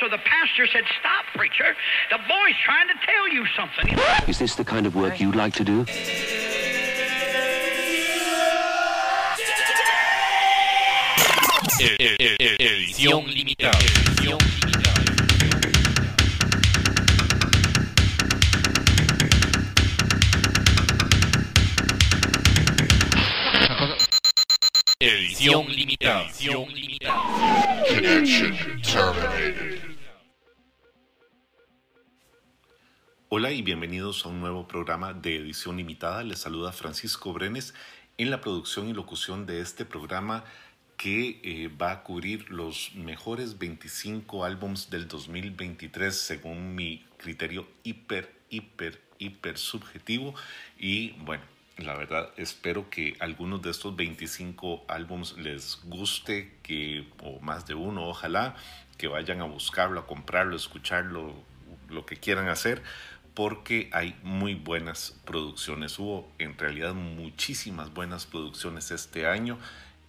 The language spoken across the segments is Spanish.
so the pastor said, Stop, preacher. The boy's trying to tell you something. Is this the kind of work you'd like to do? Edición limitada. Edición limitada. Edición limitada. Edición limitada. Connection terminated. Hola y bienvenidos a un nuevo programa de edición limitada. Les saluda Francisco Brenes en la producción y locución de este programa que eh, va a cubrir los mejores 25 álbums del 2023 según mi criterio hiper, hiper, hiper subjetivo. Y bueno, la verdad espero que algunos de estos 25 álbums les guste, que, o más de uno, ojalá, que vayan a buscarlo, a comprarlo, a escucharlo, lo que quieran hacer porque hay muy buenas producciones. Hubo en realidad muchísimas buenas producciones este año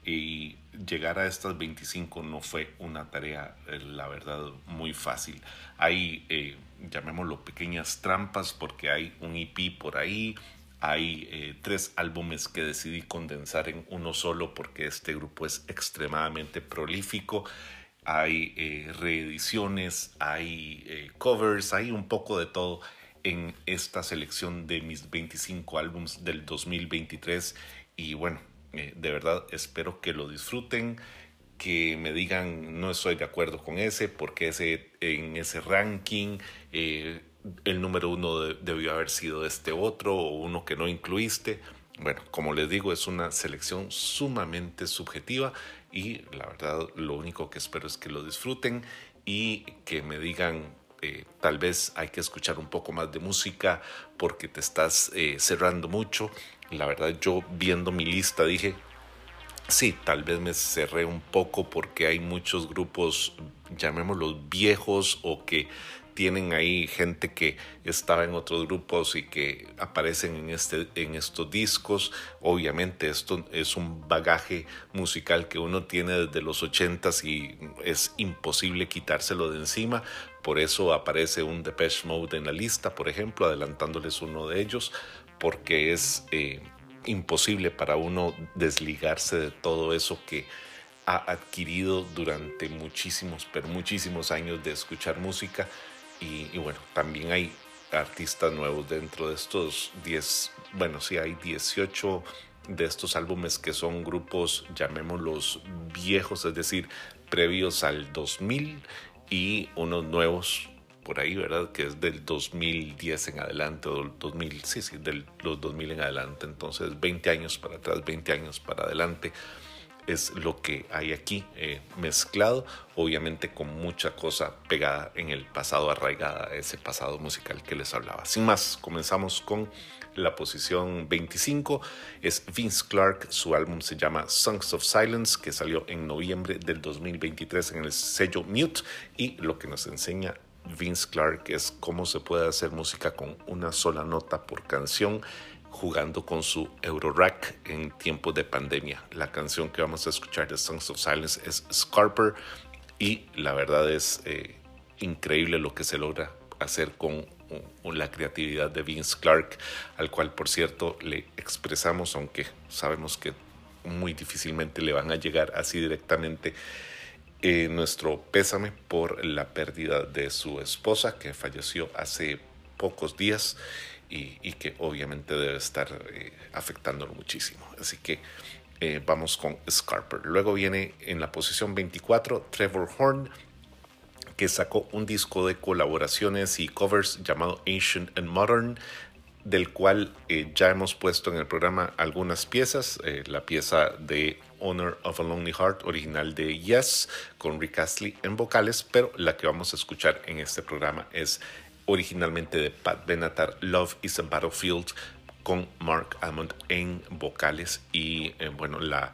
y llegar a estas 25 no fue una tarea, eh, la verdad, muy fácil. Hay, eh, llamémoslo, pequeñas trampas porque hay un EP por ahí, hay eh, tres álbumes que decidí condensar en uno solo porque este grupo es extremadamente prolífico. Hay reediciones, hay covers, hay un poco de todo en esta selección de mis 25 álbums del 2023 y bueno, eh, de verdad espero que lo disfruten, que me digan no estoy de acuerdo con ese, porque ese en ese ranking eh, el número uno de- debió haber sido este otro o uno que no incluiste. Bueno, como les digo, es una selección sumamente subjetiva y la verdad lo único que espero es que lo disfruten y que me digan eh, tal vez hay que escuchar un poco más de música porque te estás eh, cerrando mucho. La verdad yo viendo mi lista dije, Sí, tal vez me cerré un poco porque hay muchos grupos, llamémoslos viejos o que tienen ahí gente que estaba en otros grupos y que aparecen en, este, en estos discos. Obviamente esto es un bagaje musical que uno tiene desde los ochentas y es imposible quitárselo de encima. Por eso aparece un Depeche Mode en la lista, por ejemplo, adelantándoles uno de ellos, porque es... eh, imposible para uno desligarse de todo eso que ha adquirido durante muchísimos, pero muchísimos años de escuchar música. Y, bueno, también hay artistas nuevos dentro de estos 10, bueno, sí hay 18 de estos álbumes que son grupos, llamémoslos viejos, es decir, previos al 2000 y unos nuevos por ahí, ¿verdad? Que es del 2010 en adelante, o del 2000, sí, sí, de los 2000 en adelante. Entonces, 20 años para atrás, 20 años para adelante es lo que hay aquí eh, mezclado, obviamente con mucha cosa pegada en el pasado, arraigada ese pasado musical que les hablaba. Sin más, comenzamos con la posición 25, es Vince Clark, su álbum se llama Songs of Silence, que salió en noviembre del 2023 en el sello Mute, y lo que nos enseña Vince Clark es cómo se puede hacer música con una sola nota por canción jugando con su Eurorack en tiempos de pandemia. La canción que vamos a escuchar de Songs of Silence es Scarper y la verdad es eh, increíble lo que se logra hacer con la creatividad de Vince Clark, al cual por cierto le expresamos, aunque sabemos que muy difícilmente le van a llegar así directamente eh, nuestro pésame por la pérdida de su esposa que falleció hace pocos días y, que obviamente debe estar eh, afectándolo muchísimo. Así que eh, vamos con Scarper. Luego viene en la posición 24 Trevor Horn que sacó un disco de colaboraciones y covers llamado Ancient and Modern del cual eh, ya hemos puesto en el programa algunas piezas. Eh, la pieza de Honor of a Lonely Heart, original de Yes, con Rick Astley en vocales, pero la que vamos a escuchar en este programa es originalmente de Pat Benatar, Love is a Battlefield, con Mark Hammond en vocales. Y eh, bueno, la,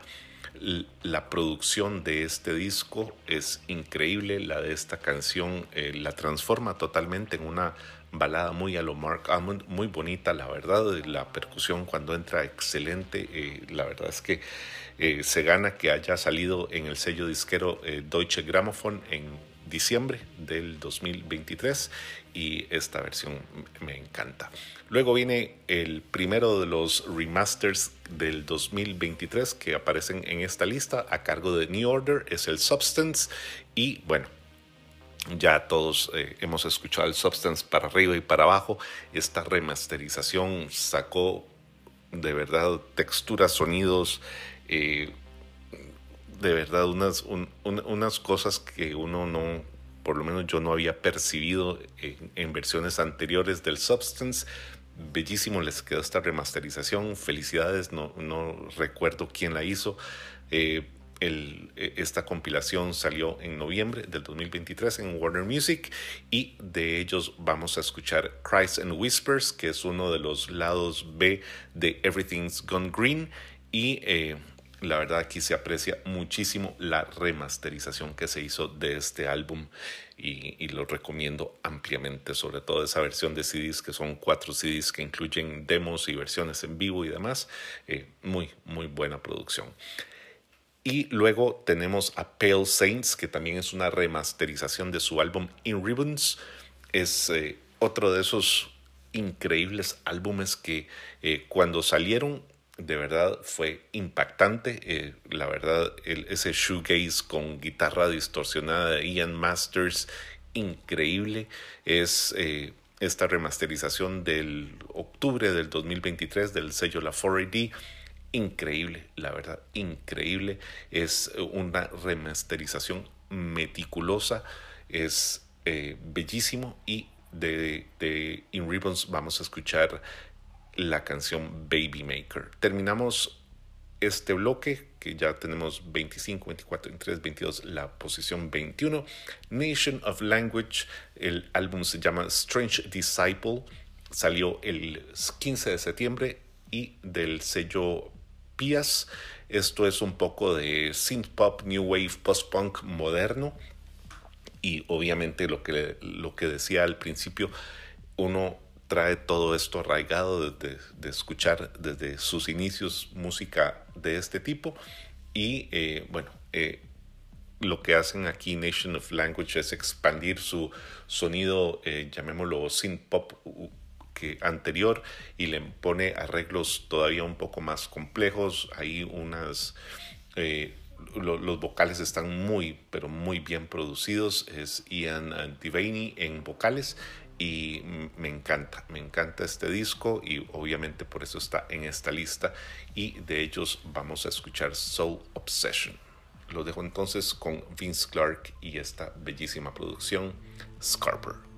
la producción de este disco es increíble. La de esta canción eh, la transforma totalmente en una balada muy a lo Mark Hammond, muy bonita, la verdad. La percusión cuando entra excelente. Eh, la verdad es que eh, se gana que haya salido en el sello disquero eh, Deutsche Grammophon en diciembre del 2023 y esta versión me encanta. Luego viene el primero de los remasters del 2023 que aparecen en esta lista a cargo de New Order, es el Substance y bueno, ya todos eh, hemos escuchado el Substance para arriba y para abajo. Esta remasterización sacó de verdad texturas, sonidos, eh, de verdad unas, unas cosas que uno no, por lo menos yo no había percibido en, versiones anteriores del Substance. Bellísimo les quedó esta remasterización. Felicidades, no, no recuerdo quién la hizo. Eh, el, esta compilación salió en noviembre del 2023 en Warner Music y de ellos vamos a escuchar Cries and Whispers, que es uno de los lados B de Everything's Gone Green y eh, la verdad aquí se aprecia muchísimo la remasterización que se hizo de este álbum y, lo recomiendo ampliamente, sobre todo esa versión de CDs que son cuatro CDs que incluyen demos y versiones en vivo y demás. Eh, muy, muy buena producción. Y luego tenemos a Pale Saints, que también es una remasterización de su álbum In Ribbons. Es eh, otro de esos increíbles álbumes que eh, cuando salieron de verdad fue impactante. Eh, la verdad, el, ese shoegaze con guitarra distorsionada de Ian Masters, increíble. Es esta remasterización del octubre del 2023 del sello La 4AD increíble, la verdad, increíble. Es una remasterización meticulosa, es eh, bellísimo y de, de In Ribbons vamos a escuchar la canción Baby Maker. Terminamos este bloque que ya tenemos 25, 24, 23, 22, la posición 21. Nation of Language, el álbum se llama Strange Disciple, salió el 15 de septiembre y del sello Pías. Esto es un poco de synth pop, new wave, post punk moderno. Y obviamente lo que, lo que decía al principio, uno trae todo esto arraigado de, de escuchar desde sus inicios música de este tipo. Y eh, bueno, eh, lo que hacen aquí Nation of Language es expandir su sonido, eh, llamémoslo synth pop que anterior y le pone arreglos todavía un poco más complejos. Hay unas... Eh, los vocales están muy, pero muy bien producidos. Es Ian Devaney en vocales y me encanta, me encanta este disco y obviamente por eso está en esta lista y de ellos vamos a escuchar Soul Obsession. Lo dejo entonces con Vince Clark y esta bellísima producción Scarper.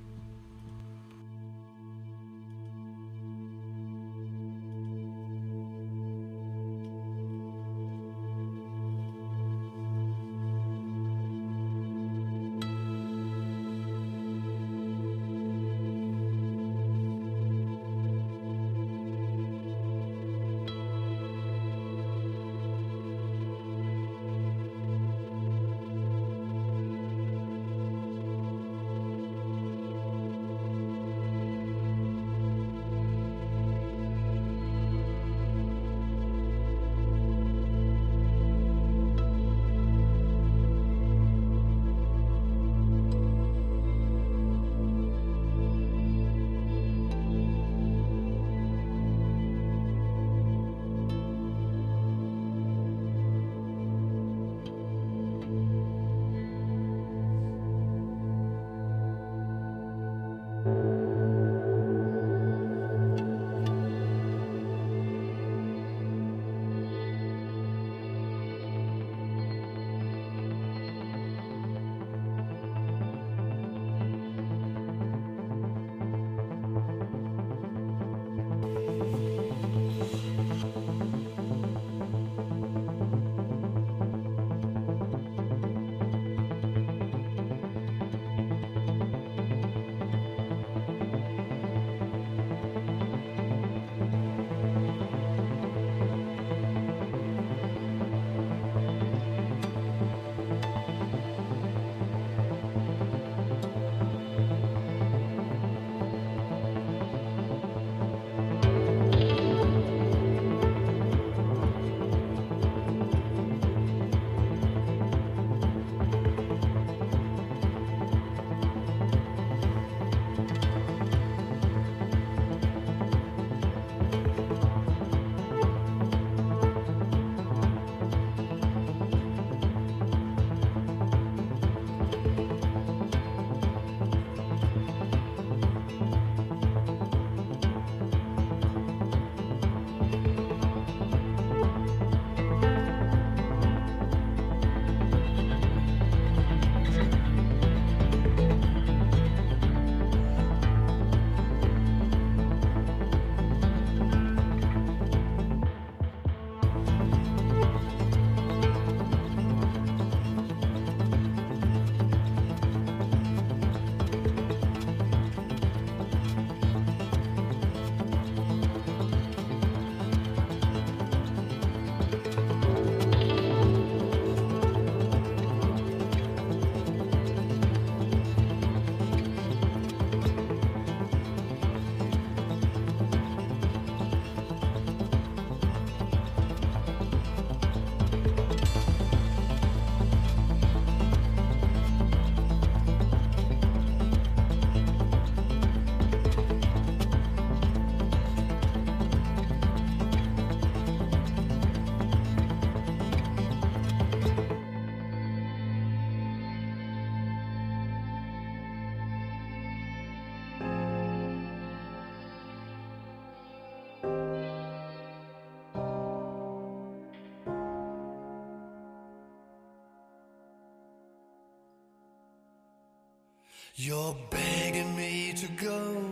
You're begging me to go,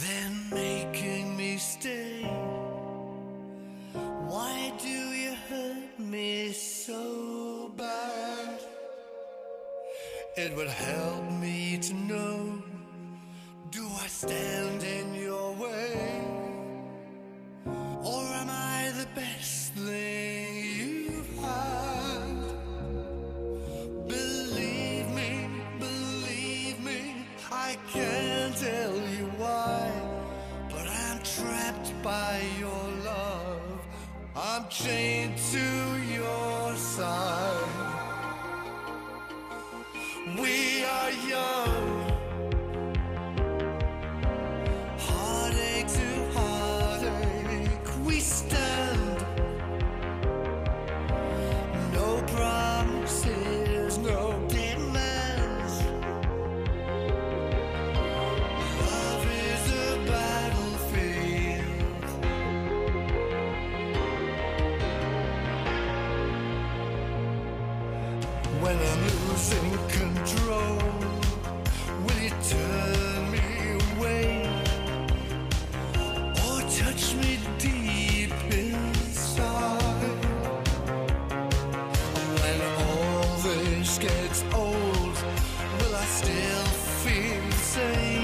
then making me stay. Why do you hurt me so bad? It would help. gets old, will I still feel the same?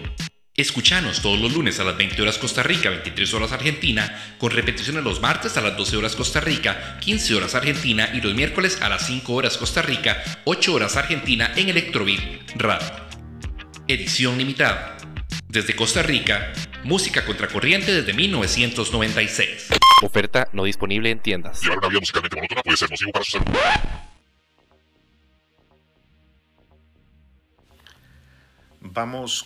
Escuchanos todos los lunes a las 20 horas Costa Rica, 23 horas Argentina, con repeticiones los martes a las 12 horas Costa Rica, 15 horas Argentina y los miércoles a las 5 horas Costa Rica, 8 horas Argentina en Electrobeat Radio. Edición limitada. Desde Costa Rica, música contracorriente desde 1996. Oferta no disponible en tiendas. Llevar una vida musicalmente monótona puede ser nocivo para su salud.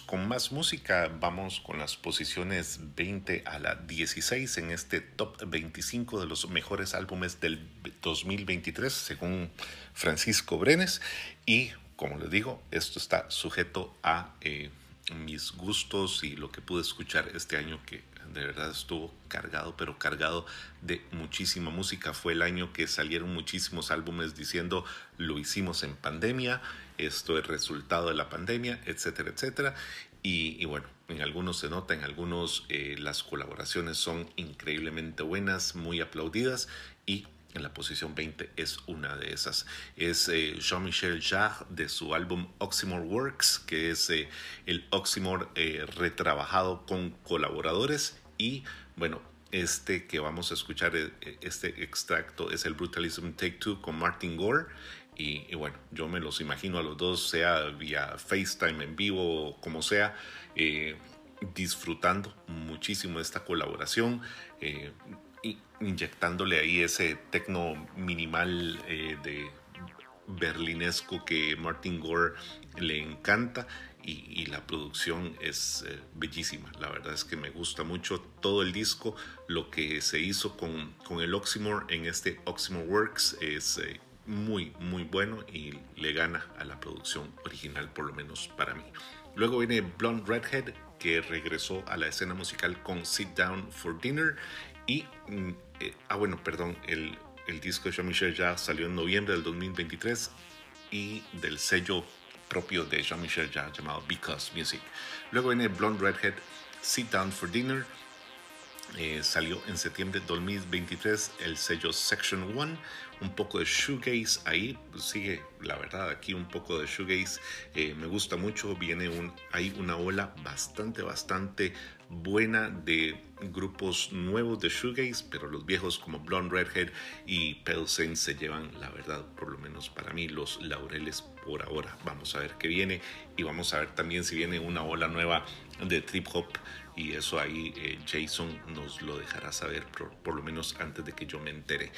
Con más música, vamos con las posiciones 20 a la 16 en este top 25 de los mejores álbumes del 2023 según Francisco Brenes. Y como les digo, esto está sujeto a eh, mis gustos y lo que pude escuchar este año que de verdad estuvo cargado, pero cargado de muchísima música. Fue el año que salieron muchísimos álbumes diciendo lo hicimos en pandemia, esto es resultado de la pandemia, etcétera, etcétera. Y, bueno, en algunos se nota, en algunos eh, las colaboraciones son increíblemente buenas, muy aplaudidas y en la posición 20 es una de esas. Es eh, Jean-Michel Jarre de su álbum Oxymore Works, que es eh, el Oxymore eh, retrabajado con colaboradores. Y bueno, este que vamos a escuchar, eh, este extracto es el Brutalism Take Two con Martin Gore. Y, bueno, yo me los imagino a los dos, sea vía FaceTime en vivo como sea, eh, disfrutando muchísimo esta colaboración. eh, inyectándole ahí ese tecno minimal eh, de berlinesco que Martin Gore le encanta y, la producción es eh, bellísima. La verdad es que me gusta mucho todo el disco. Lo que se hizo con, con el Oxymore en este Oxymore Works es eh, muy, muy bueno y le gana a la producción original, por lo menos para mí. Luego viene Blonde Redhead, que regresó a la escena musical con Sit Down for Dinner. Y, mm, eh, ah, bueno, perdón, el, el disco de Jean-Michel Jarre salió en noviembre del 2023 y del sello propio de Jean-Michel Jarre llamado Because Music. Luego viene Blonde Redhead, Sit Down for Dinner. Eh, salió en septiembre de 2023 el sello Section 1, un poco de shoegaze ahí, sigue la verdad aquí un poco de shoegaze, eh, me gusta mucho, viene un, hay una ola bastante, bastante buena de grupos nuevos de shoegaze, pero los viejos como Blonde Redhead y Saints se llevan, la verdad, por lo menos para mí, los laureles por ahora. Vamos a ver qué viene y vamos a ver también si viene una ola nueva de trip hop y eso ahí eh, Jason nos lo dejará saber por, por lo menos antes de que yo me entere.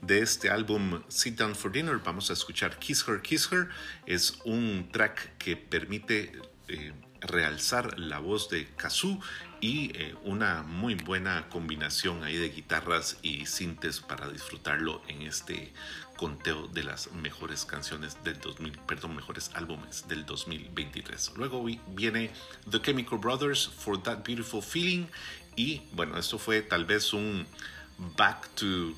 De este álbum Sit Down for Dinner vamos a escuchar Kiss Her, Kiss Her. Es un track que permite eh, realzar la voz de Kazoo y eh, una muy buena combinación ahí de guitarras y sintes para disfrutarlo en este conteo de las mejores canciones del 2000, perdón, mejores álbumes del 2023. Luego vi- viene The Chemical Brothers for That Beautiful Feeling y bueno, esto fue tal vez un back to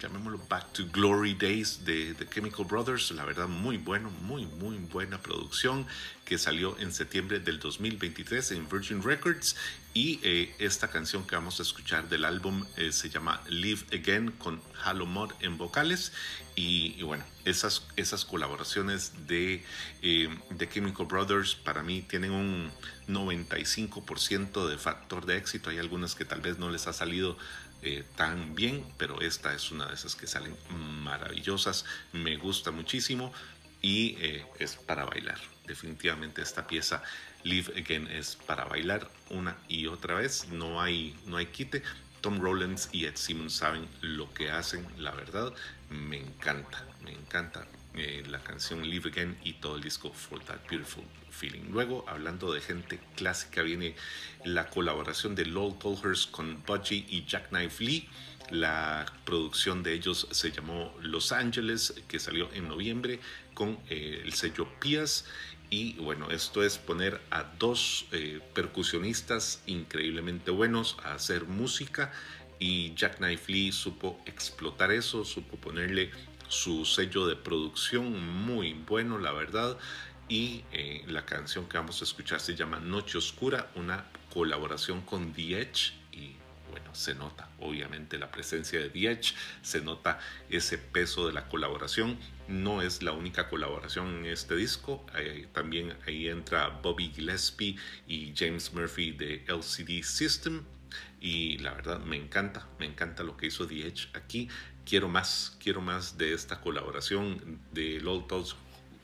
llamémoslo Back to Glory Days de Chemical Brothers. La verdad, muy bueno, muy, muy buena producción que salió en septiembre del 2023 en Virgin Records. Y eh, esta canción que vamos a escuchar del álbum eh, se llama Live Again con Halo Mod en vocales. Y, bueno, esas, esas colaboraciones de eh, The Chemical Brothers para mí tienen un 95% de factor de éxito. Hay algunas que tal vez no les ha salido eh, tan bien, pero esta es una de esas que salen maravillosas. Me gusta muchísimo y eh, es para bailar. Definitivamente esta pieza Live Again es para bailar una y otra vez. No hay, no hay quite. Tom Rowlands y Ed Simmons saben lo que hacen, la verdad. Me encanta, me encanta eh, la canción Live Again y todo el disco For That Beautiful Luego, hablando de gente clásica, viene la colaboración de Lowell Tolhurst con Budgie y Jackknife Lee. La producción de ellos se llamó Los Ángeles, que salió en noviembre con eh, el sello Pias. Y bueno, esto es poner a dos eh, percusionistas increíblemente buenos a hacer música. Y Jackknife Lee supo explotar eso, supo ponerle su sello de producción muy bueno, la verdad. Y eh, la canción que vamos a escuchar se llama Noche Oscura, una colaboración con The Edge. Y bueno, se nota obviamente la presencia de The Edge, se nota ese peso de la colaboración. No es la única colaboración en este disco, eh, también ahí entra Bobby Gillespie y James Murphy de LCD System. Y la verdad me encanta, me encanta lo que hizo The Edge aquí. Quiero más, quiero más de esta colaboración de Lol, Tol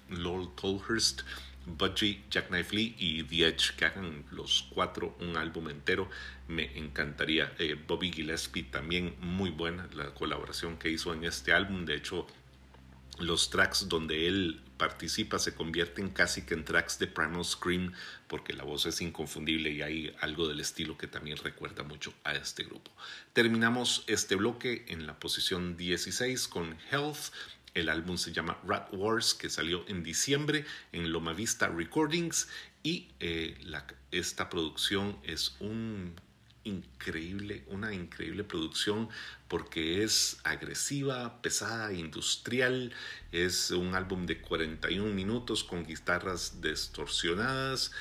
Lol Tolhurst, Budgie, Jack Knife Lee y The Edge, que hagan los cuatro un álbum entero, me encantaría. Eh, Bobby Gillespie también muy buena la colaboración que hizo en este álbum. De hecho, los tracks donde él participa se convierten casi que en tracks de Primal Scream porque la voz es inconfundible y hay algo del estilo que también recuerda mucho a este grupo. Terminamos este bloque en la posición 16 con Health. El álbum se llama Rat Wars que salió en diciembre en Loma Vista Recordings y eh, esta producción es un increíble, una increíble producción porque es agresiva, pesada, industrial. Es un álbum de 41 minutos con guitarras distorsionadas.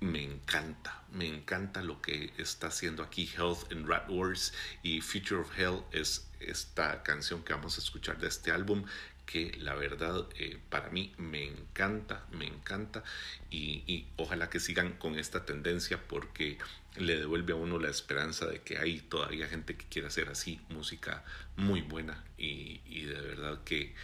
Me encanta, me encanta lo que está haciendo aquí Health and Rat Wars y Future of Hell es esta canción que vamos a escuchar de este álbum que la verdad eh, para mí me encanta, me encanta y, ojalá que sigan con esta tendencia porque le devuelve a uno la esperanza de que hay todavía gente que quiere hacer así música muy buena y, y de verdad que,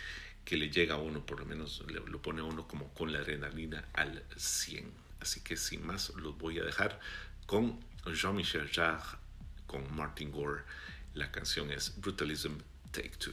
que, le llega a uno, por lo menos le, lo pone a uno como con la adrenalina al 100. Así que sin más los voy a dejar con Jean-Michel Jarre, con Martin Gore. La canción es Brutalism Take Two.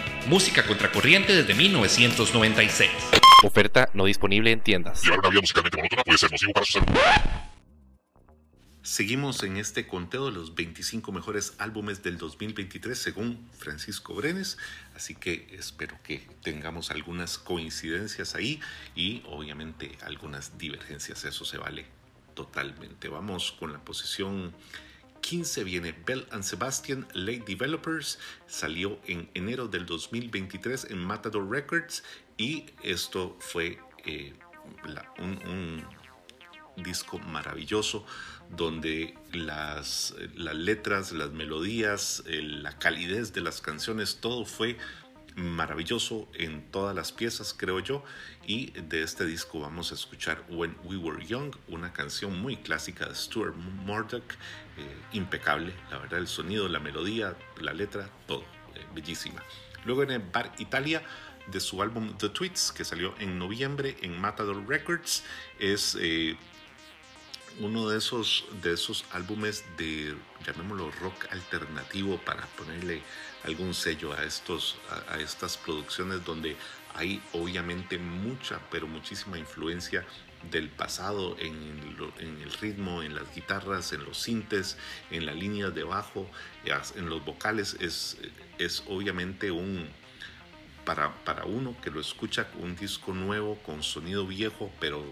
música contracorriente desde 1996. Oferta no disponible en tiendas. Llevar una vida musicalmente monótona puede ser nocivo para su salud. Seguimos en este conteo de los 25 mejores álbumes del 2023 según Francisco Brenes, así que espero que tengamos algunas coincidencias ahí y obviamente algunas divergencias, eso se vale totalmente. Vamos con la posición 15 viene Bell and Sebastian Late Developers, salió en enero del 2023 en Matador Records y esto fue eh, un disco maravilloso donde las, las letras, las melodías, eh, la calidez de las canciones, todo fue maravilloso en todas las piezas, creo yo. Y de este disco vamos a escuchar When We Were Young, una canción muy clásica de Stuart Murdoch, eh, impecable, la verdad, el sonido, la melodía, la letra, todo, eh, bellísima. Luego en Bar Italia, de su álbum The Tweets, que salió en noviembre en Matador Records, es eh, uno de esos, de esos álbumes de, llamémoslo rock alternativo, para ponerle algún sello a, estos, a estas producciones donde hay obviamente mucha, pero muchísima influencia del pasado en, el ritmo, en las guitarras, en los sintes, en las líneas de bajo, en los vocales. Es, es obviamente un, para, para uno que lo escucha un disco nuevo, con sonido viejo, pero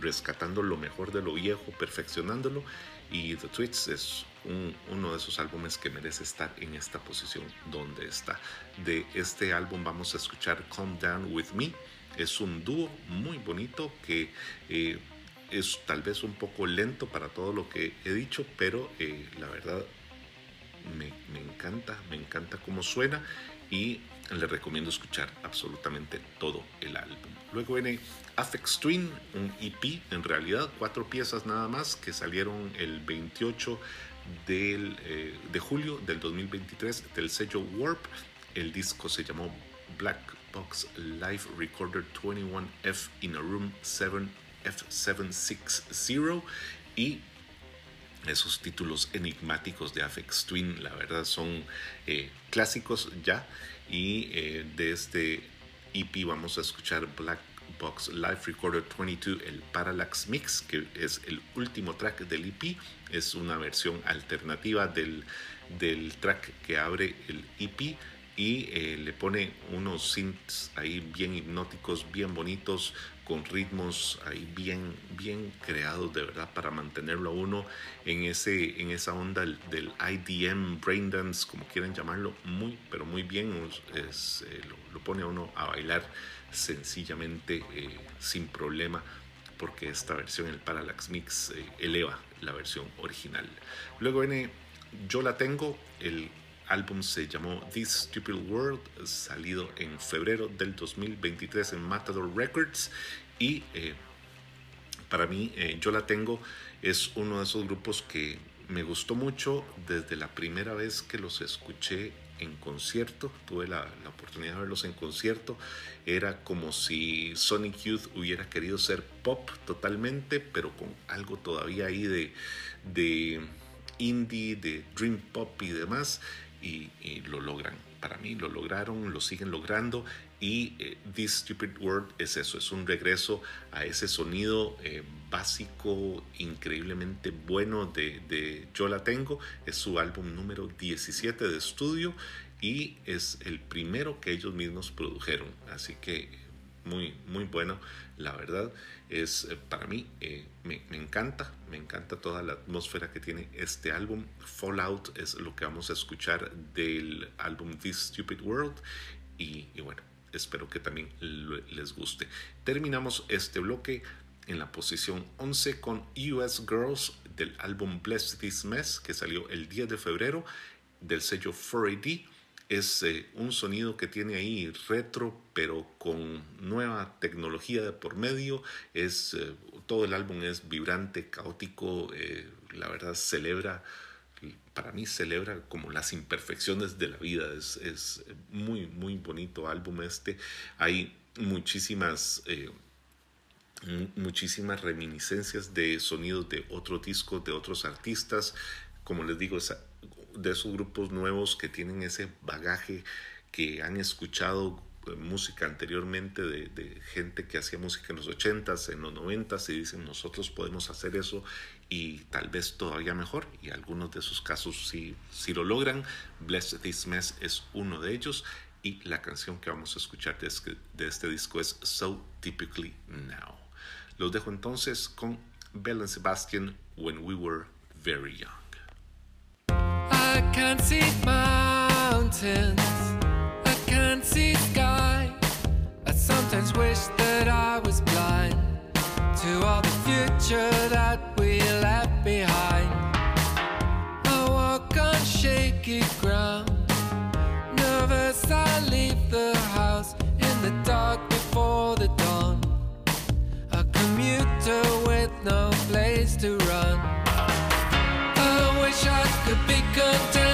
rescatando lo mejor de lo viejo, perfeccionándolo. Y The Tweets es un- uno de esos álbumes que merece estar en esta posición donde está. De este álbum vamos a escuchar Calm Down With Me. Es un dúo muy bonito que eh, es tal vez un poco lento para todo lo que he dicho, pero eh, la verdad me, encanta, me encanta cómo suena y le recomiendo escuchar absolutamente todo el álbum. Luego viene Affect Twin, un EP, en realidad cuatro piezas nada más que salieron el 28 del, eh, de julio del 2023 del sello Warp. El disco se llamó Black Box Live Recorder 21F in a Room 7F760 y esos títulos enigmáticos de Afex Twin, la verdad son eh, clásicos ya. Y eh, de este EP vamos a escuchar Black Box Live Recorder 22, el Parallax Mix, que es el último track del EP. Es una versión alternativa del, del track que abre el EP y eh, le pone unos synths ahí bien hipnóticos, bien bonitos, con ritmos ahí bien, bien creados de verdad para mantenerlo a uno en, ese, en esa onda del, IDM, braindance, como quieran llamarlo, muy, pero muy bien, es, eh, lo, pone a uno a bailar sencillamente eh, sin problema porque esta versión, el Parallax Mix, eleva la versión original. Luego viene Yo la tengo, el álbum se llamó This Stupid World, salido en febrero del 2023 en Matador Records y eh, para mí eh, yo la tengo es uno de esos grupos que me gustó mucho desde la primera vez que los escuché en concierto, tuve la, oportunidad de verlos en concierto. Era como si Sonic Youth hubiera querido ser pop totalmente, pero con algo todavía ahí de, de indie, de dream pop y demás, y, lo logran. Para mí lo lograron, lo siguen logrando y eh, This Stupid World es eso, es un regreso a ese sonido eh, básico, increíblemente bueno de, de Yo la tengo. Es su álbum número 17 de estudio y es el primero que ellos mismos produjeron. Así que muy, muy bueno, la verdad. Es eh, para mí, eh, me, encanta, me encanta toda la atmósfera que tiene este álbum. Fallout es lo que vamos a escuchar del álbum This Stupid World. Y, bueno, espero que también les guste. Terminamos este bloque en la posición 11 con US Girls del álbum Bless This Mess que salió el 10 de febrero del sello 4AD. Es eh, un sonido que tiene ahí retro, pero con nueva tecnología de por medio. Es, eh, todo el álbum es vibrante, caótico. eh, la verdad celebra, para mí celebra como las imperfecciones de la vida. Es, es muy, muy bonito álbum este. Hay muchísimas... mu- muchísimas reminiscencias de sonidos de otros discos, de otros artistas, como les digo, de esos grupos nuevos que tienen ese bagaje, que han escuchado eh, música anteriormente de, de gente que hacía música en los 80s, en los 90s y dicen nosotros podemos hacer eso y tal vez todavía mejor y algunos de esos casos sí, sí lo logran. Bless This Mess es uno de ellos y la canción que vamos a escuchar de este, de este disco es So Typically Now. Los dejo entonces con Bell and Sebastian When We Were Very Young. I can't see mountains, I can't see sky. I sometimes wish that I was blind to all the future that we left behind. I walk on shaky ground, nervous I leave the house in the dark before the dawn. A commuter with no place to run. I wish I could be content with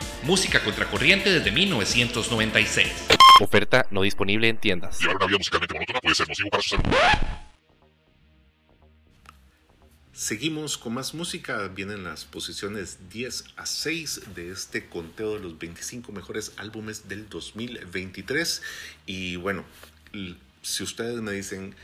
música contracorriente desde 1996. Oferta no disponible en tiendas. Llevar una vida musicalmente monótona puede ser nocivo para su salud. Seguimos con más música. Vienen las posiciones 10 a 6 de este conteo de los 25 mejores álbumes del 2023. Y bueno, si ustedes me dicen,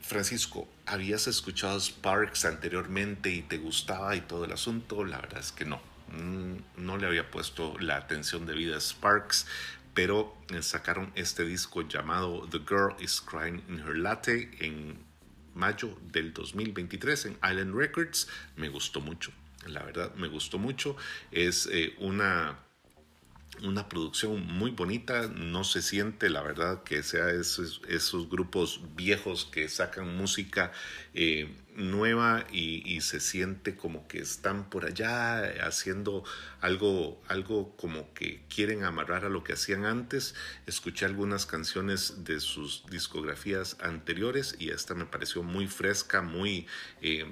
Francisco, ¿habías escuchado Sparks anteriormente y te gustaba y todo el asunto? La verdad es que no. Mm, No le había puesto la atención debida a Sparks, pero sacaron este disco llamado The Girl is Crying in Her Latte en mayo del 2023 en Island Records. Me gustó mucho, la verdad, me gustó mucho. Es eh, una una producción muy bonita, no se siente la verdad que sea esos, esos grupos viejos que sacan música eh, nueva y, se siente como que están por allá haciendo algo, algo como que quieren amarrar a lo que hacían antes. Escuché algunas canciones de sus discografías anteriores y esta me pareció muy fresca, muy... eh,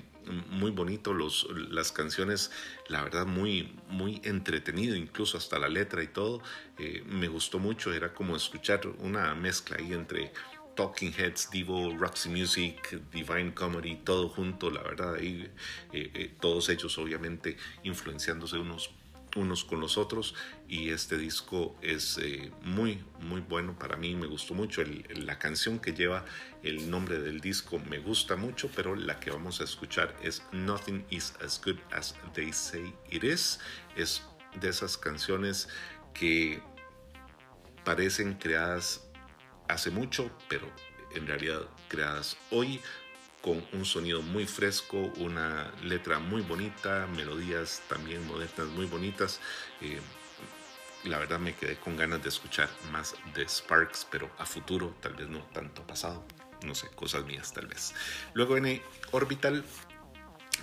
muy bonito los, las canciones, la verdad muy, muy entretenido, incluso hasta la letra y todo. Eh, me gustó mucho, era como escuchar una mezcla ahí entre Talking Heads, Divo, Roxy Music, Divine Comedy, todo junto, la verdad, ahí eh, eh, todos ellos obviamente influenciándose unos unos con los otros y este disco es eh, muy muy bueno para mí me gustó mucho la canción que lleva el nombre del disco me gusta mucho pero la que vamos a escuchar es Nothing is as good as they say it is. Es de esas canciones que parecen creadas hace mucho pero en realidad creadas hoy con un sonido muy fresco, una letra muy bonita, melodías también modernas muy bonitas. Eh, la verdad me quedé con ganas de escuchar más de Sparks, pero a futuro, tal vez no tanto pasado, no sé, cosas mías tal vez. Luego viene Orbital,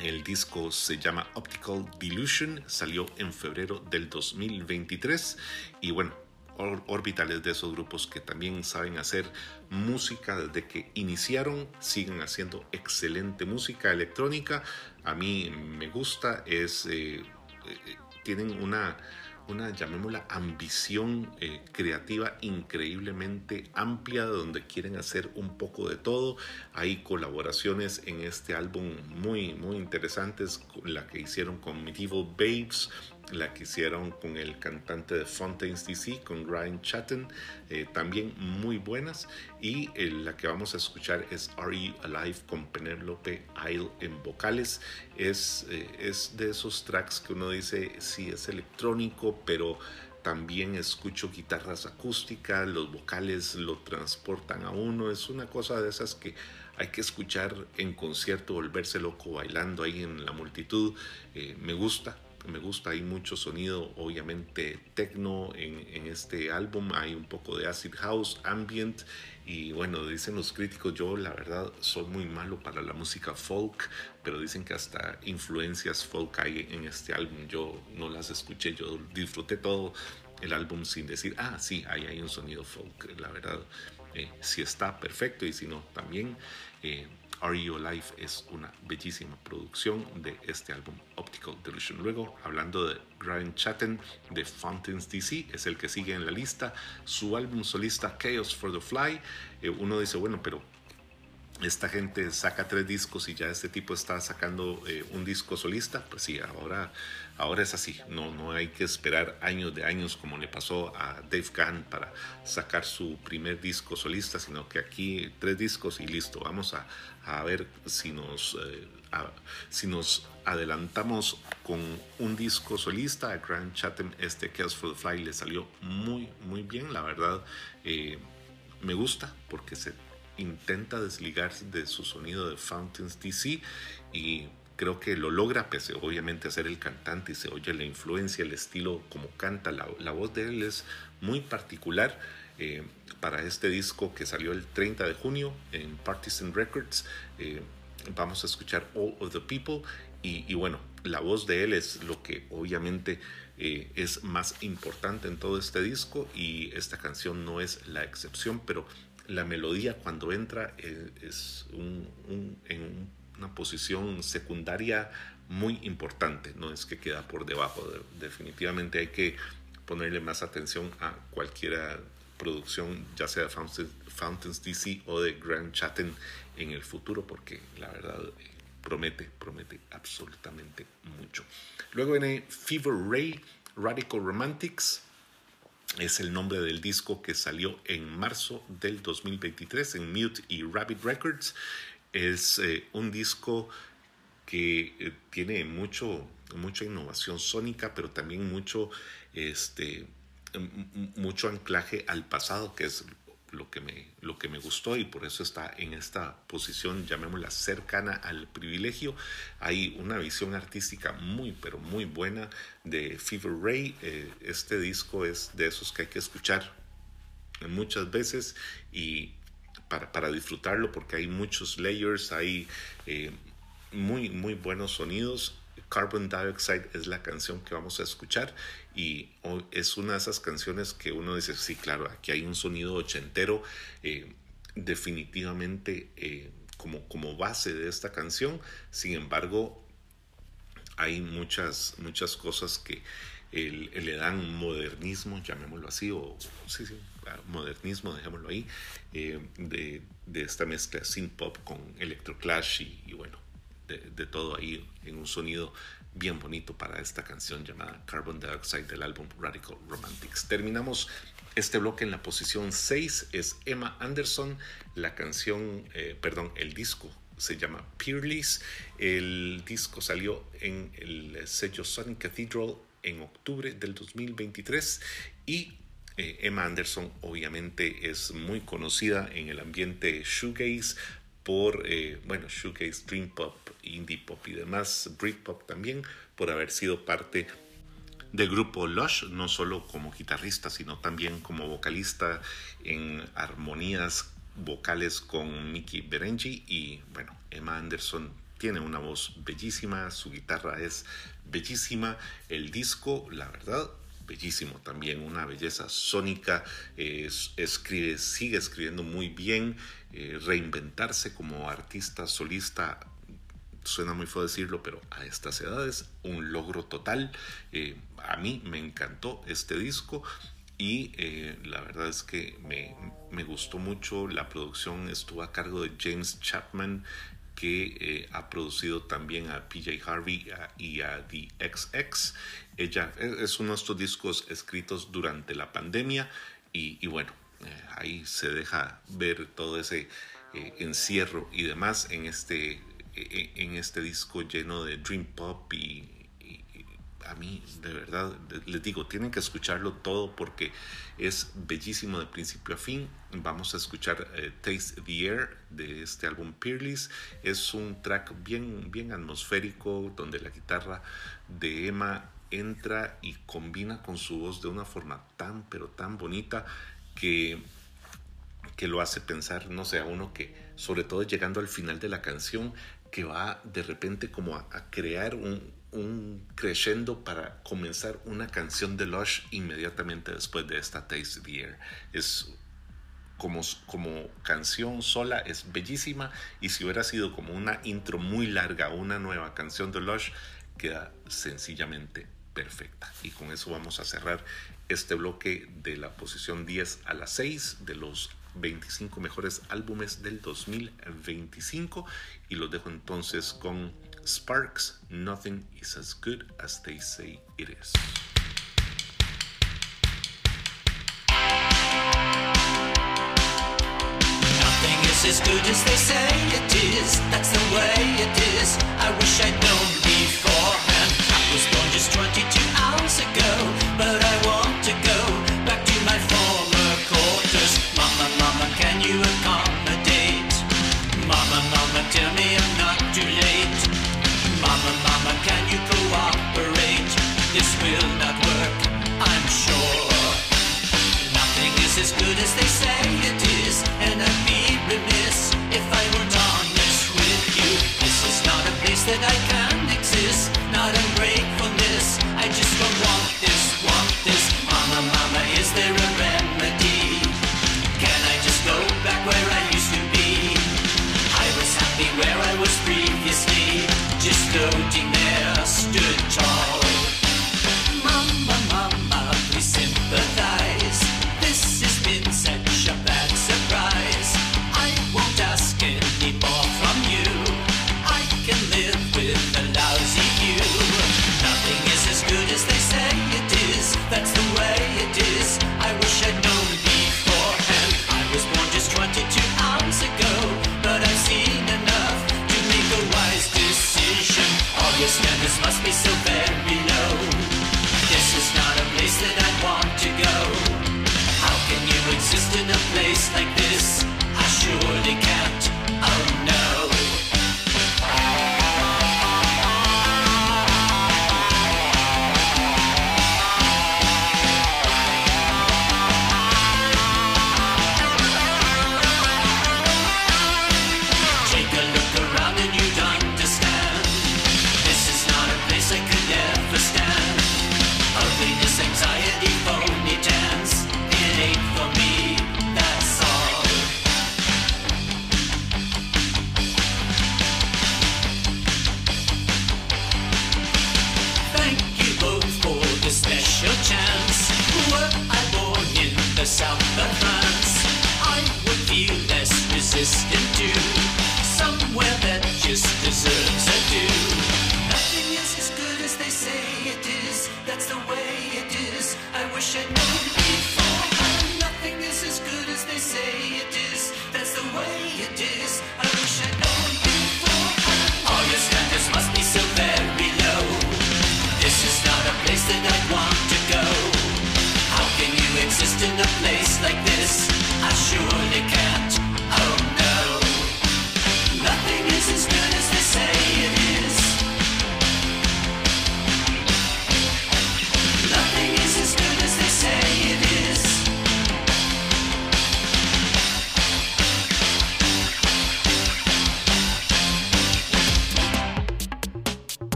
el disco se llama Optical Delusion, salió en febrero del 2023 y bueno, Or- Orbital es de esos grupos que también saben hacer música desde que iniciaron, siguen haciendo excelente música electrónica, a mí me gusta, es, eh, eh, tienen una, una, llamémosla, ambición eh, creativa increíblemente amplia, donde quieren hacer un poco de todo. Hay colaboraciones en este álbum muy, muy interesantes, la que hicieron con Medieval Babes, la que hicieron con el cantante de Fontaines DC, con Ryan Chatten, eh, también muy buenas. Y eh, la que vamos a escuchar es Are You Alive con Penelope Isle en vocales. Es, eh, es de esos tracks que uno dice, sí, es electrónico, pero también escucho guitarras acústicas, los vocales lo transportan a uno. Es una cosa de esas que hay que escuchar en concierto, volverse loco bailando ahí en la multitud. Me gusta, me gusta, hay mucho sonido, obviamente techno en, en, este álbum, hay un poco de acid house, ambient y bueno, dicen los críticos, yo la verdad soy muy malo para la música folk, pero dicen que hasta influencias folk hay en este álbum, yo no las escuché, yo disfruté todo el álbum sin decir, ah, sí, ahí hay un sonido folk, la verdad, eh, si está perfecto y si no, también. Eh, Are You Alive es una bellísima producción de este álbum Optical Delusion. Luego, hablando de Ryan Chatten de Fountains DC, es el que sigue en la lista. Su álbum solista Chaos for the Fly. Eh, uno dice, bueno, pero esta gente saca tres discos y ya este tipo está sacando eh, un disco solista, pues sí, ahora, ahora es así. No, no hay que esperar años de años como le pasó a Dave Gahan para sacar su primer disco solista, sino que aquí tres discos y listo. Vamos a, a ver si nos, eh, si nos adelantamos con un disco solista. A Grant Chatham, este Chaos for the Fly, le salió muy, muy bien. La verdad, eh, me gusta porque se intenta desligarse de su sonido de Fountains DC y creo que lo logra, pese obviamente a ser el cantante y se oye la influencia, el estilo como canta, la, voz de él es muy particular. Eh, para este disco que salió el 30 de junio en Partisan Records, eh, vamos a escuchar All of the People y, y, bueno, la voz de él es lo que obviamente eh, es más importante en todo este disco y esta canción no es la excepción, pero la melodía cuando entra es, es un, en una posición secundaria muy importante, no es que queda por debajo, de, definitivamente hay que ponerle más atención a cualquiera producción, ya sea de Fountains, Fountains DC o de Grand Chatten en el futuro, porque la verdad promete, promete absolutamente mucho. Luego viene Fever Ray, Radical Romantics, es el nombre del disco que salió en marzo del 2023 en Mute y Rabbit Records. Es eh, un disco que eh, tiene mucho, mucha innovación sónica, pero también mucho, este, mucho anclaje al pasado, que es lo que, me, lo que me gustó y por eso está en esta posición, llamémosla cercana al privilegio. Hay una visión artística muy, pero muy buena de Fever Ray. Eh, este disco es de esos que hay que escuchar muchas veces y para, para disfrutarlo porque hay muchos layers, hay eh, muy, muy buenos sonidos. Carbon Dioxide es la canción que vamos a escuchar y es una de esas canciones que uno dice, sí, claro, aquí hay un sonido ochentero, eh, definitivamente eh, como, como base de esta canción, sin embargo, hay muchas, muchas cosas que el le dan modernismo, llamémoslo así, o sí, sí, modernismo, dejémoslo ahí, eh, de, de, esta mezcla synth pop con electroclash y, y bueno, de, todo ahí en un sonido bien bonito para esta canción llamada Carbon Dioxide del álbum Radical Romantics. Terminamos este bloque en la posición 6, es Emma Anderson, la canción, eh, perdón, el disco se llama Peerless, el disco salió en el sello Sonic Cathedral en octubre del 2023 y eh, Emma Anderson obviamente es muy conocida en el ambiente shoegaze por, eh, bueno, shoegaze, dream pop, indie pop y demás, Britpop también, por haber sido parte del grupo Lush, no solo como guitarrista, sino también como vocalista en armonías vocales con Mickey Berengi y bueno, Emma Anderson tiene una voz bellísima, su guitarra es bellísima, el disco, la verdad, bellísimo también, una belleza sónica, escribe, sigue escribiendo muy bien, eh, reinventarse como artista solista suena muy feo decirlo, pero a estas edades, un logro total. Eh, a mí me encantó este disco y eh, la verdad es que me, me, gustó mucho. La producción estuvo a cargo de James Chapman, que ha producido también a PJ Harvey y a The XX. Ella es uno de estos discos escritos durante la pandemia y, bueno, ahí se deja ver todo ese encierro y demás en este e, en este disco lleno de dream pop y, a mí de verdad les digo tienen que escucharlo todo porque es bellísimo de principio a fin. Vamos a escuchar eh, Taste the Air de este álbum Peerless. Es un track bien bien atmosférico donde la guitarra de Emma entra y combina con su voz de una forma tan pero tan bonita que que lo hace pensar, no sé, a uno que, sobre todo llegando al final de la canción, que va de repente como a, crear un, un crescendo para comenzar una canción de Lush inmediatamente después de esta Taste the Air. Es como, como canción sola, es bellísima y si hubiera sido como una intro muy larga, una nueva canción de Lush, queda sencillamente perfecta. Y con eso vamos a cerrar este bloque de la posición 10 a la 6 de los 25 mejores álbumes del 2025 y los dejo entonces con Sparks, Nothing is as good as they say it is. Nothing is as good as they say it is. That's the way it is. I wish I'd just 22 hours ago, but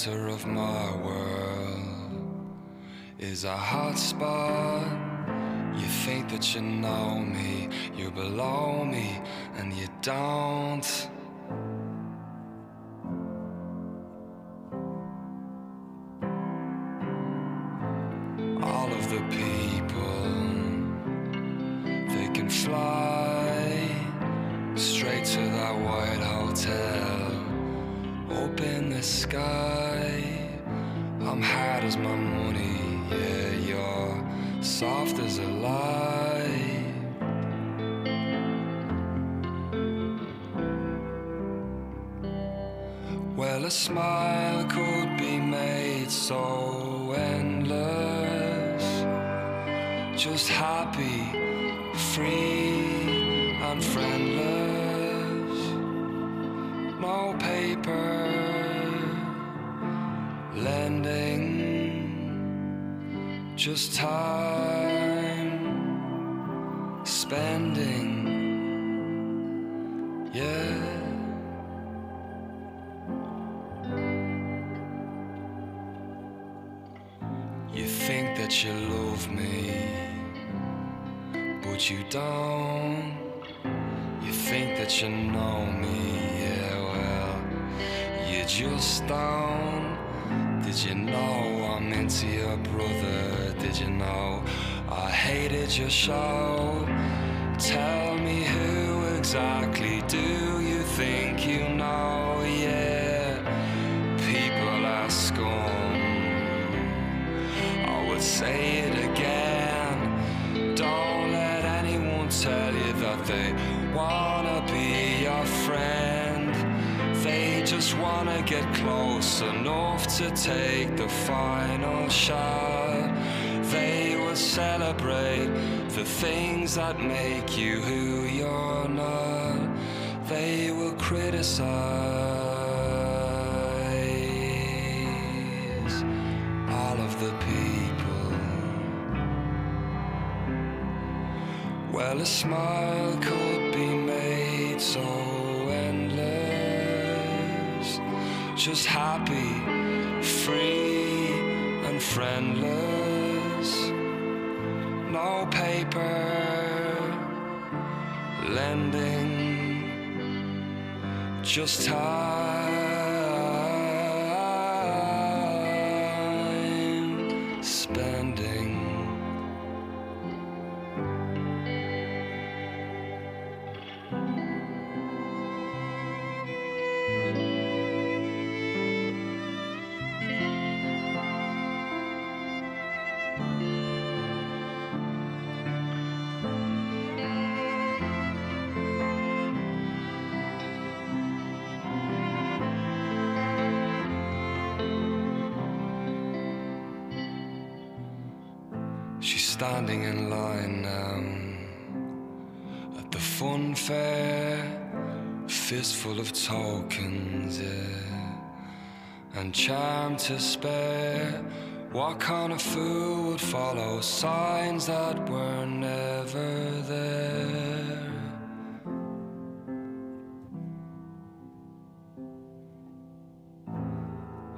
center of my world is a hot spot. You think that you know me, you belong below me, and you don't. A smile could be made so endless. Just happy, free, and friendless. No paper lending, just time spending. You don't. You think that you know me, yeah, well, you just don't. Did you know I'm into your brother? Did you know I hated your show? Tell me who exactly do you think you know? Yeah, people are scum. Wanna get close enough to take the final shot. They will celebrate the things that make you who you're not. They will criticize all of the people. Well, a smile could Just happy, free, and friendless. No paper lending, just time and charm to spare. What kind of fool would follow signs that were never there?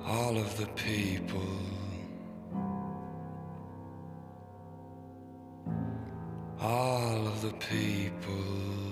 All of the people. all of the people.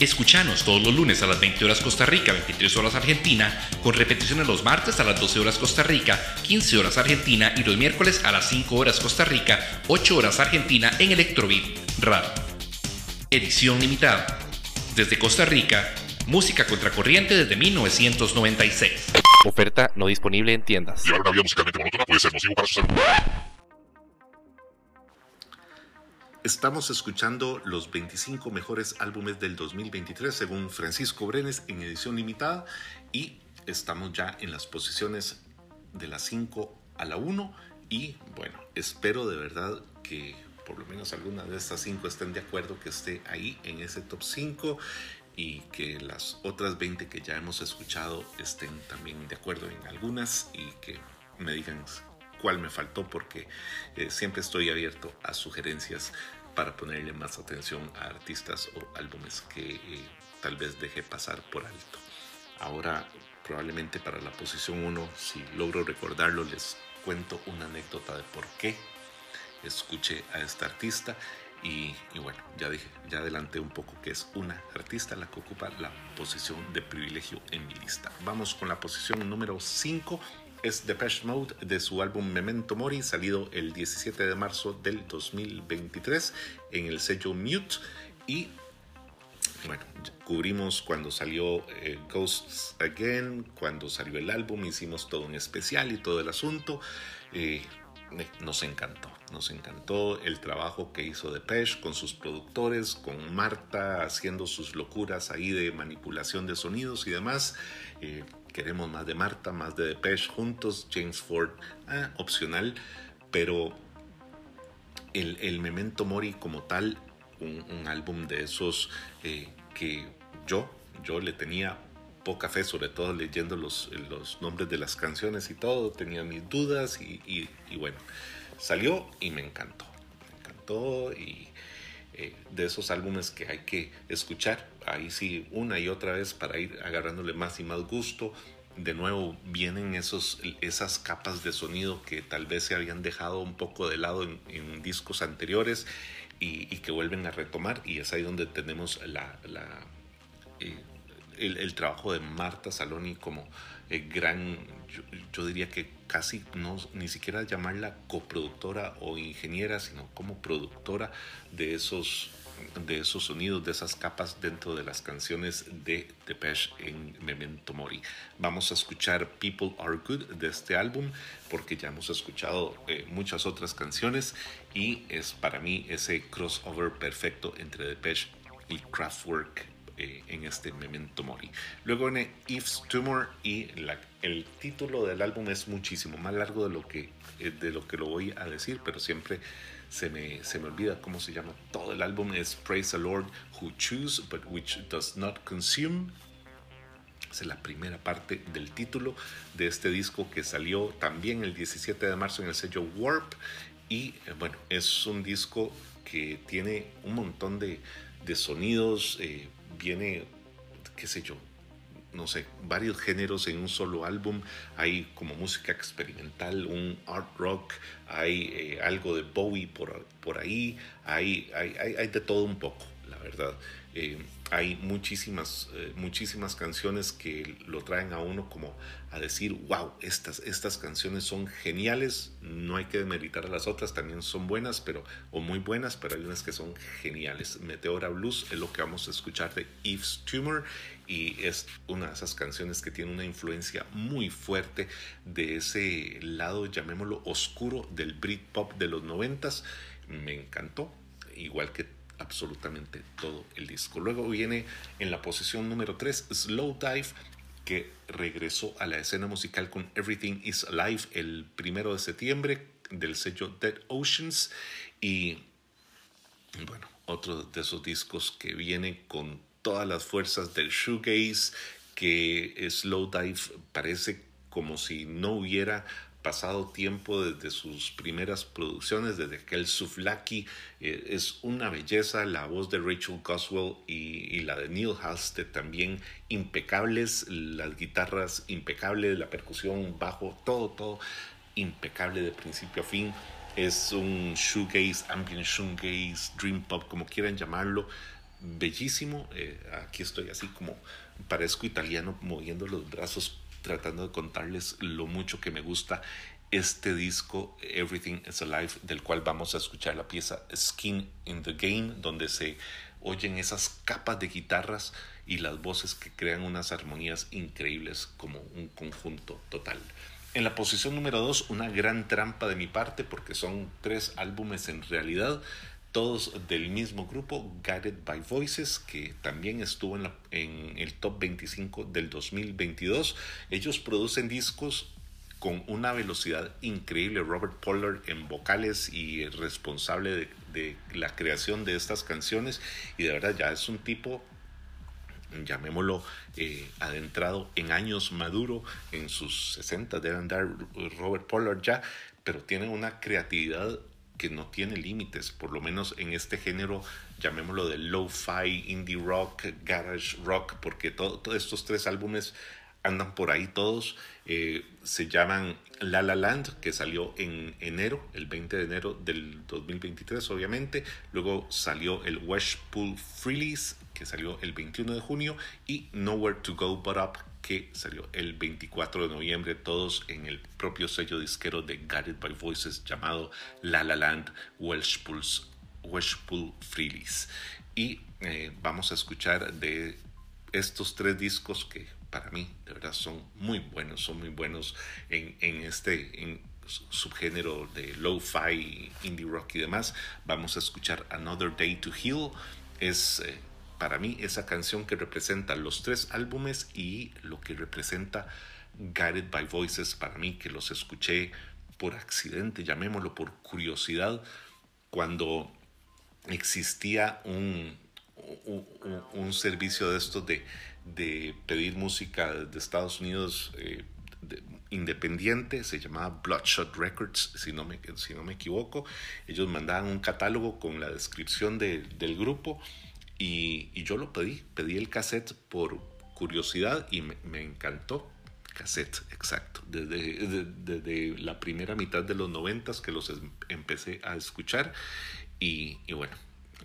Escuchanos todos los lunes a las 20 horas Costa Rica, 23 horas Argentina, con repeticiones los martes a las 12 horas Costa Rica, 15 horas Argentina y los miércoles a las 5 horas Costa Rica, 8 horas Argentina en Electrobit Radio. Edición limitada. Desde Costa Rica, música contracorriente desde 1996. Oferta no disponible en tiendas. Llevar una vida musicalmente monótona puede ser nocivo para su salud. Estamos escuchando los 25 mejores álbumes del 2023 según Francisco Brenes en edición limitada y estamos ya en las posiciones de la 5 a la 1 y bueno, espero de verdad que por lo menos alguna de estas 5 estén de acuerdo que esté ahí en ese top 5 y que las otras 20 que ya hemos escuchado estén también de acuerdo en algunas y que me digan cuál me faltó porque eh, siempre estoy abierto a sugerencias para ponerle más atención a artistas o álbumes que eh, tal vez dejé pasar por alto. Ahora probablemente para la posición 1, si logro recordarlo, les cuento una anécdota de por qué escuché a esta artista y, y, bueno, ya dije, ya adelanté un poco que es una artista la que ocupa la posición de privilegio en mi lista. Vamos con la posición número 5, es Depeche Mode de su álbum Memento Mori, salido el 17 de marzo del 2023 en el sello Mute y bueno, cubrimos cuando salió eh, Ghosts Again, cuando salió el álbum, hicimos todo un especial y todo el asunto. Eh, nos encantó, nos encantó el trabajo que hizo Depeche con sus productores, con Marta haciendo sus locuras ahí de manipulación de sonidos y demás. Eh, queremos más de Marta, más de Depeche juntos, James Ford, ah, opcional, pero el, Memento Mori como tal, un, álbum de esos eh, que yo, yo le tenía poca fe, sobre todo leyendo los, los nombres de las canciones y todo, tenía mis dudas y bueno, salió y me encantó, me encantó y eh, de esos álbumes que hay que escuchar, ahí sí, una y otra vez para ir agarrándole más y más gusto. De nuevo vienen esos, esas capas de sonido que tal vez se habían dejado un poco de lado en, discos anteriores y, que vuelven a retomar y es ahí donde tenemos la, eh, el, el trabajo de Marta Saloni como eh, gran, yo, yo diría que casi no ni siquiera llamarla coproductora o ingeniera, sino como productora de esos de esos sonidos, de esas capas dentro de las canciones de Depeche en Memento Mori. Vamos a escuchar People Are Good de este álbum porque ya hemos escuchado eh, muchas otras canciones y es para mí ese crossover perfecto entre Depeche y Kraftwerk eh, en este Memento Mori. Luego viene Eve's Tumor y el título del álbum es muchísimo más largo de lo que, eh, de lo, que lo voy a decir, pero siempre se me, se me olvida cómo se llama todo el álbum. Es Praise the Lord who choose but which does not consume. Esa es la primera parte del título de este disco que salió también el 17 de marzo en el sello Warp. Y eh, bueno, es un disco que tiene un montón de, de sonidos, eh, viene, qué sé yo, no sé, varios géneros en un solo álbum. Hay como música experimental, un art rock, hay eh, algo de Bowie por, por ahí, hay, hay, hay, hay de todo un poco, la verdad. Eh, hay muchísimas, eh, muchísimas canciones que lo traen a uno como a decir, wow, estas, estas canciones son geniales, no hay que demeritar a las otras, también son buenas, pero, o muy buenas, pero hay unas que son geniales. Meteora Blues es lo que vamos a escuchar de Eve's Tumor y es una de esas canciones que tiene una influencia muy fuerte de ese lado, llamémoslo oscuro, del Britpop de los noventas. Me encantó, igual que absolutamente todo el disco. Luego viene en la posición número 3 Slow Dive que regresó a la escena musical con Everything is Alive el primero de septiembre del sello Dead Oceans y bueno, otro de esos discos que viene con todas las fuerzas del shoegaze, que Slow Dive parece como si no hubiera pasado tiempo desde sus primeras producciones, desde aquel Suflaki, eh, es una belleza, la voz de Rachel Goswell y, y la de Neil Halstead también impecables, las guitarras impecables, la percusión, bajo, todo, todo impecable de principio a fin. Es un shoegaze, ambient shoegaze, dream pop, como quieran llamarlo, bellísimo. Eh, aquí estoy así como parezco italiano moviendo los brazos tratando de contarles lo mucho que me gusta este disco Everything is Alive del cual vamos a escuchar la pieza Skin in the Game donde se oyen esas capas de guitarras y las voces que crean unas armonías increíbles como un conjunto total. En la posición número 2, una gran trampa de mi parte porque son tres álbumes en realidad todos del mismo grupo, Guided by Voices, que también estuvo en, la- en el top 25 del 2022. Ellos producen discos con una velocidad increíble. Robert Pollard en vocales y responsable de, de la creación de estas canciones. Y de verdad ya es un tipo llamémoslo eh, adentrado en años maduro, en sus 60 debe andar Robert Pollard ya, pero tiene una creatividad que no tiene límites, por lo menos en este género, llamémoslo de lo-fi, indie rock, garage rock, porque todo- todos estos tres álbumes andan por ahí todos. eh, se llaman La La Land, que salió en enero, el 20 de enero del 2023, obviamente. Luego salió el Westpool Freelys, que salió el 21 de junio. Y Nowhere to Go But Up, que salió el 24 de noviembre, todos en el propio sello disquero de Guided by Voices llamado La La Land Westpool's Westpool Freelys. Y eh, vamos a escuchar de estos tres discos que para mí de verdad son muy buenos, son muy buenos en, en este subgénero de lo-fi, indie rock y demás. Vamos a escuchar Another Day to Heal. Es eh, para mí esa canción que representa los tres álbumes y lo que representa Guided by Voices para mí que los escuché por accidente, llamémoslo por curiosidad, cuando existía un, un, servicio de estos de, de pedir música de Estados Unidos eh, de- independiente, se llamaba Bloodshot Records, si no me, si no me equivoco. Ellos mandaban un catálogo con la descripción de- del grupo y, yo lo pedí, pedí el cassette por curiosidad y me, encantó. Cassette, exacto. Desde, de- desde la primera mitad de los noventas que los em- empecé a escuchar y, y bueno,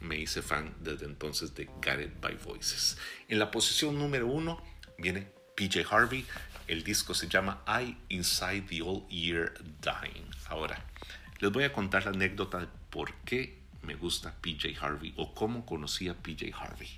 me hice fan desde entonces de Guided by Voices. En la posición número uno viene PJ Harvey. El disco se llama I Inside the Old Year Dying. Ahora, les voy a contar la anécdota de por qué me gusta PJ Harvey o cómo conocí a PJ Harvey.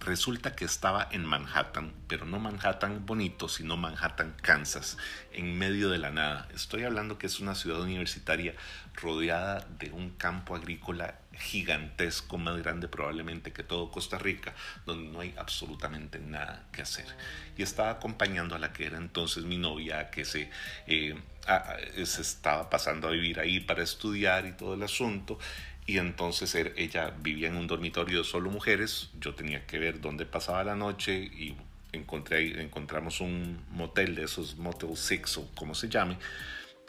Resulta que estaba en Manhattan, pero no Manhattan bonito, sino Manhattan, Kansas, en medio de la nada. Estoy hablando que es una ciudad universitaria rodeada de un campo agrícola gigantesco, más grande probablemente que todo Costa Rica, donde no hay absolutamente nada que hacer. Y estaba acompañando a la que era entonces mi novia, que se, eh, se estaba pasando a vivir ahí para estudiar y todo el asunto. Y entonces er- ella vivía en un dormitorio de solo mujeres. Yo tenía que ver dónde pasaba la noche y encontré, encontramos un motel de esos Motel Six o como se llame,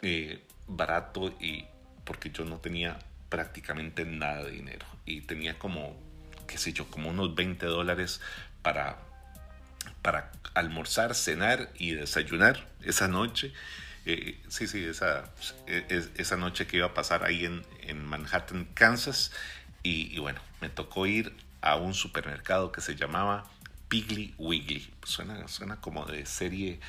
eh, barato y porque yo no tenía prácticamente nada de dinero y tenía como, qué sé yo, como unos 20 dólares para, para almorzar, cenar y desayunar esa noche. Eh, sí, sí, esa, es- esa noche que iba a pasar ahí en, en Manhattan, Kansas. Y, bueno, me tocó ir a un supermercado que se llamaba Piggly Wiggly. Suena, suena como de serie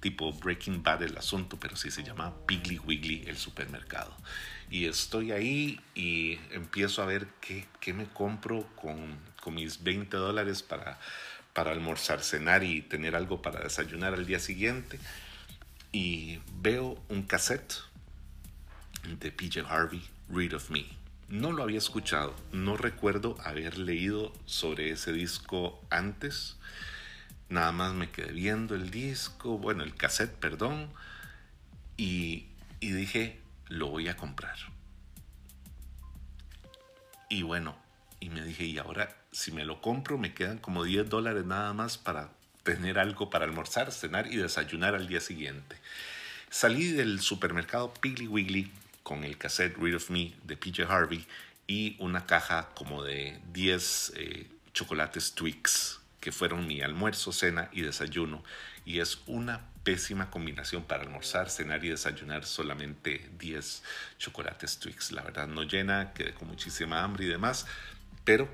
tipo Breaking Bad el asunto, pero sí se llama Piggly Wiggly el supermercado. Y estoy ahí y empiezo a ver qué, qué me compro con, con mis 20 dólares para, para almorzar, cenar y tener algo para desayunar al día siguiente. Y veo un cassette de PJ Harvey, Read of Me. No lo había escuchado, no recuerdo haber leído sobre ese disco antes. Nada más me quedé viendo el disco, bueno, el cassette, perdón, y, y dije, lo voy a comprar. Y bueno, y me dije, y ahora si me lo compro me quedan como 10 dólares nada más para tener algo para almorzar, cenar y desayunar al día siguiente. Salí del supermercado Piggly Wiggly con el cassette Read of Me de PJ Harvey y una caja como de 10 eh, chocolates Twix que fueron mi almuerzo, cena y desayuno. Y es una pésima combinación para almorzar, cenar y desayunar solamente 10 chocolates Twix. La verdad no llena, quedé con muchísima hambre y demás, pero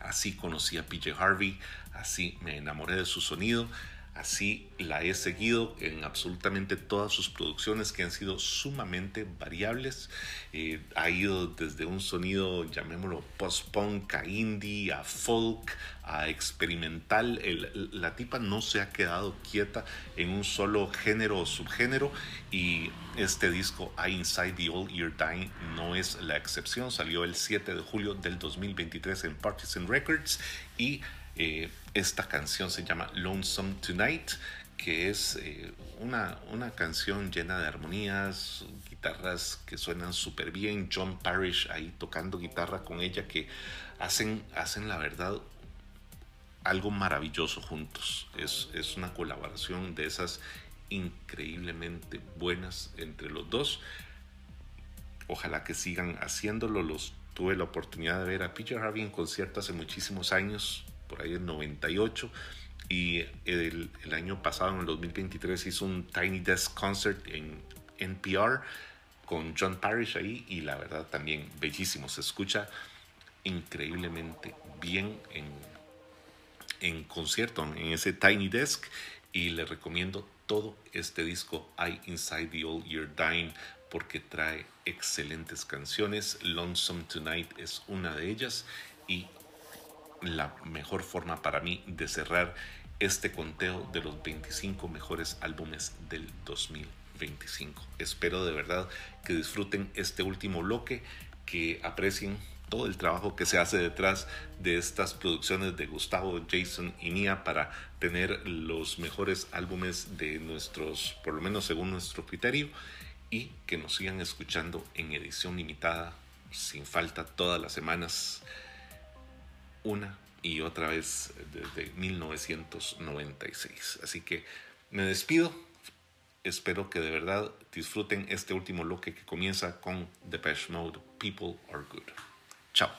así conocí a PJ Harvey, así me enamoré de su sonido, así la he seguido en absolutamente todas sus producciones que han sido sumamente variables. Eh, ha ido desde un sonido, llamémoslo post-punk, a indie, a folk, a experimental. La tipa no se ha quedado quieta en un solo género o subgénero y este disco I Inside the Old Year Dying no es la excepción. Salió el 7 de julio del 2023 en Partisan Records y eh, esta canción se llama Lonesome Tonight, que es eh, una, una canción llena de armonías, guitarras que suenan súper bien, John Parrish ahí tocando guitarra con ella, que hacen, hacen la verdad algo maravilloso juntos. Es, es una colaboración de esas increíblemente buenas entre los dos. Ojalá que sigan haciéndolo. Los tuve la oportunidad de ver a PJ Harvey en concierto hace muchísimos años, por ahí en 98. Y el, año pasado, en el 2023, hizo un Tiny Desk Concert en NPR con John Parrish ahí. Y la verdad también bellísimo. Se escucha increíblemente bien en, en concierto, en ese Tiny Desk. Y le recomiendo todo este disco, I Inside the Old Year Dying, porque trae excelentes canciones. Lonesome Tonight es una de ellas. Y la mejor forma para mí de cerrar este conteo de los 25 mejores álbumes del 2025. Espero de verdad que disfruten este último bloque, que aprecien todo el trabajo que se hace detrás de estas producciones de Gustavo, Jason y Mía para tener los mejores álbumes de nuestros, por lo menos según nuestro criterio, y que nos sigan escuchando en edición limitada sin falta todas las semanas, una y otra vez desde 1996. Así que me despido. Espero que de verdad disfruten este último bloque que comienza con Depeche Mode, People Are Good. Chao.